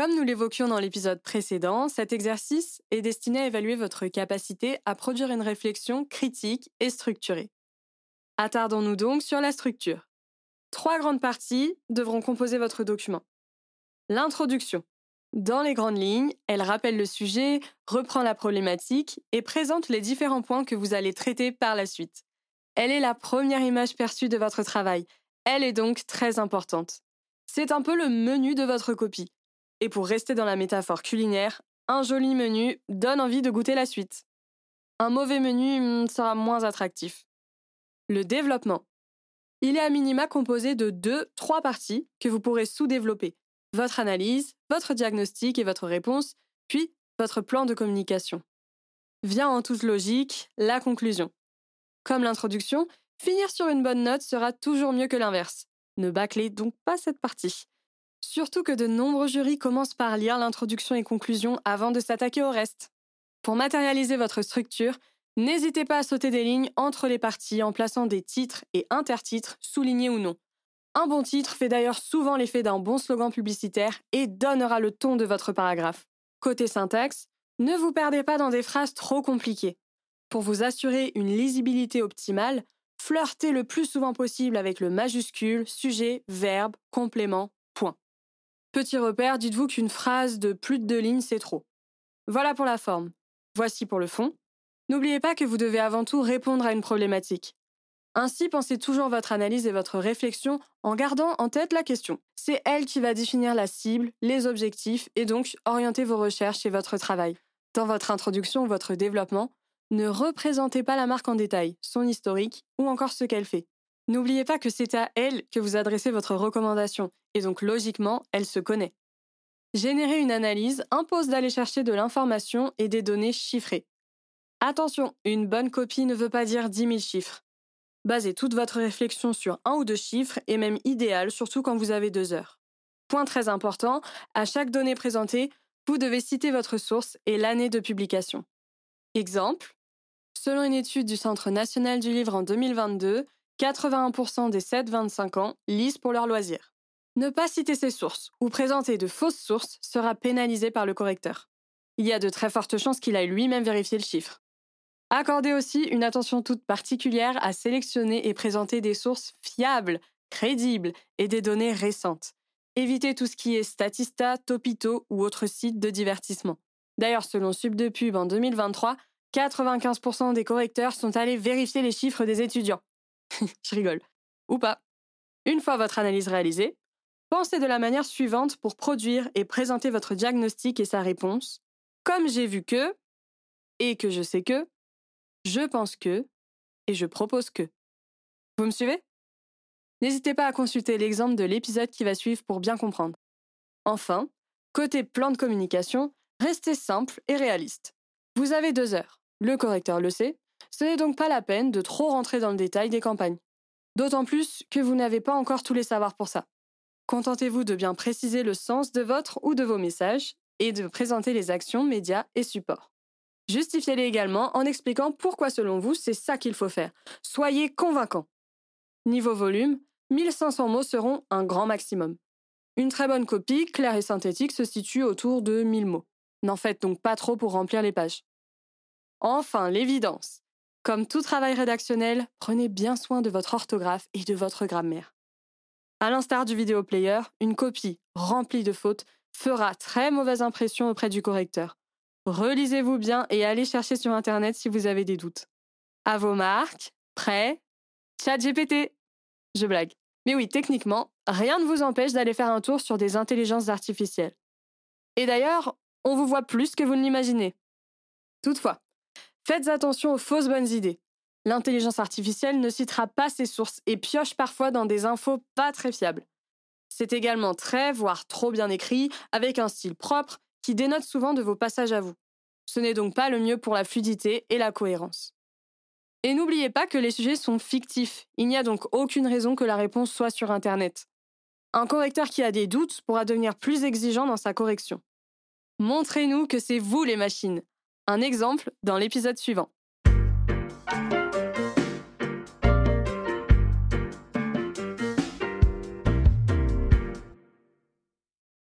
Comme nous l'évoquions dans l'épisode précédent, cet exercice est destiné à évaluer votre capacité à produire une réflexion critique et structurée. Attardons-nous donc sur la structure. Trois grandes parties devront composer votre document. L'introduction. Dans les grandes lignes, elle rappelle le sujet, reprend la problématique et présente les différents points que vous allez traiter par la suite. Elle est la première image perçue de votre travail. Elle est donc très importante. C'est un peu le menu de votre copie. Et pour rester dans la métaphore culinaire, un joli menu donne envie de goûter la suite. Un mauvais menu hmm, sera moins attractif. Le développement. Il est à minima composé de deux, trois parties que vous pourrez sous-développer. Votre analyse, votre diagnostic et votre réponse, puis votre plan de communication. Vient en toute logique la conclusion. Comme l'introduction, finir sur une bonne note sera toujours mieux que l'inverse. Ne bâclez donc pas cette partie. Surtout que de nombreux jurys commencent par lire l'introduction et conclusion avant de s'attaquer au reste. Pour matérialiser votre structure, n'hésitez pas à sauter des lignes entre les parties en plaçant des titres et intertitres, soulignés ou non. Un bon titre fait d'ailleurs souvent l'effet d'un bon slogan publicitaire et donnera le ton de votre paragraphe. Côté syntaxe, ne vous perdez pas dans des phrases trop compliquées. Pour vous assurer une lisibilité optimale, flirtez le plus souvent possible avec le majuscule, sujet, verbe, complément. Petit repère, dites-vous qu'une phrase de plus de deux lignes, c'est trop. Voilà pour la forme. Voici pour le fond. N'oubliez pas que vous devez avant tout répondre à une problématique. Ainsi, pensez toujours votre analyse et votre réflexion en gardant en tête la question. C'est elle qui va définir la cible, les objectifs et donc orienter vos recherches et votre travail. Dans votre introduction ou votre développement, ne représentez pas la marque en détail, son historique ou encore ce qu'elle fait. N'oubliez pas que c'est à elle que vous adressez votre recommandation, et donc logiquement, elle se connaît. Générer une analyse impose d'aller chercher de l'information et des données chiffrées. Attention, une bonne copie ne veut pas dire 10 000 chiffres. Basez toute votre réflexion sur un ou deux chiffres et même idéal, surtout quand vous avez deux heures. Point très important, à chaque donnée présentée, vous devez citer votre source et l'année de publication. Exemple, selon une étude du Centre national du livre en 2022, 81% des 7-25 ans lisent pour leur loisir. Ne pas citer ses sources ou présenter de fausses sources sera pénalisé par le correcteur. Il y a de très fortes chances qu'il aille lui-même vérifier le chiffre. Accordez aussi une attention toute particulière à sélectionner et présenter des sources fiables, crédibles et des données récentes. Évitez tout ce qui est Statista, Topito ou autres sites de divertissement. D'ailleurs, selon Subdepub en 2023, 95% des correcteurs sont allés vérifier les chiffres des étudiants. Je rigole. Ou pas. Une fois votre analyse réalisée, pensez de la manière suivante pour produire et présenter votre diagnostic et sa réponse. Comme j'ai vu que, et que je sais que, je pense que, et je propose que. Vous me suivez? N'hésitez pas à consulter l'exemple de l'épisode qui va suivre pour bien comprendre. Enfin, côté plan de communication, restez simple et réaliste. Vous avez deux heures. Le correcteur le sait, ce n'est donc pas la peine de trop rentrer dans le détail des campagnes. D'autant plus que vous n'avez pas encore tous les savoirs pour ça. Contentez-vous de bien préciser le sens de votre ou de vos messages et de présenter les actions, médias et supports. Justifiez-les également en expliquant pourquoi selon vous c'est ça qu'il faut faire. Soyez convaincant. Niveau volume, 1500 mots seront un grand maximum. Une très bonne copie, claire et synthétique, se situe autour de 1000 mots. N'en faites donc pas trop pour remplir les pages. Enfin, l'évidence. Comme tout travail rédactionnel, prenez bien soin de votre orthographe et de votre grammaire. À l'instar du vidéo player, une copie remplie de fautes fera très mauvaise impression auprès du correcteur. Relisez-vous bien et allez chercher sur Internet si vous avez des doutes. À vos marques, prêts, chat GPT. Je blague. Mais oui, techniquement, rien ne vous empêche d'aller faire un tour sur des intelligences artificielles. Et d'ailleurs, on vous voit plus que vous ne l'imaginez. Toutefois, Faites attention aux fausses bonnes idées. L'intelligence artificielle ne citera pas ses sources et pioche parfois dans des infos pas très fiables. C'est également très, voire trop bien écrit, avec un style propre qui dénote souvent de vos passages à vous. Ce n'est donc pas le mieux pour la fluidité et la cohérence. Et n'oubliez pas que les sujets sont fictifs, il n'y a donc aucune raison que la réponse soit sur Internet. Un correcteur qui a des doutes pourra devenir plus exigeant dans sa correction. Montrez-nous que c'est vous les machines, un exemple dans l'épisode suivant.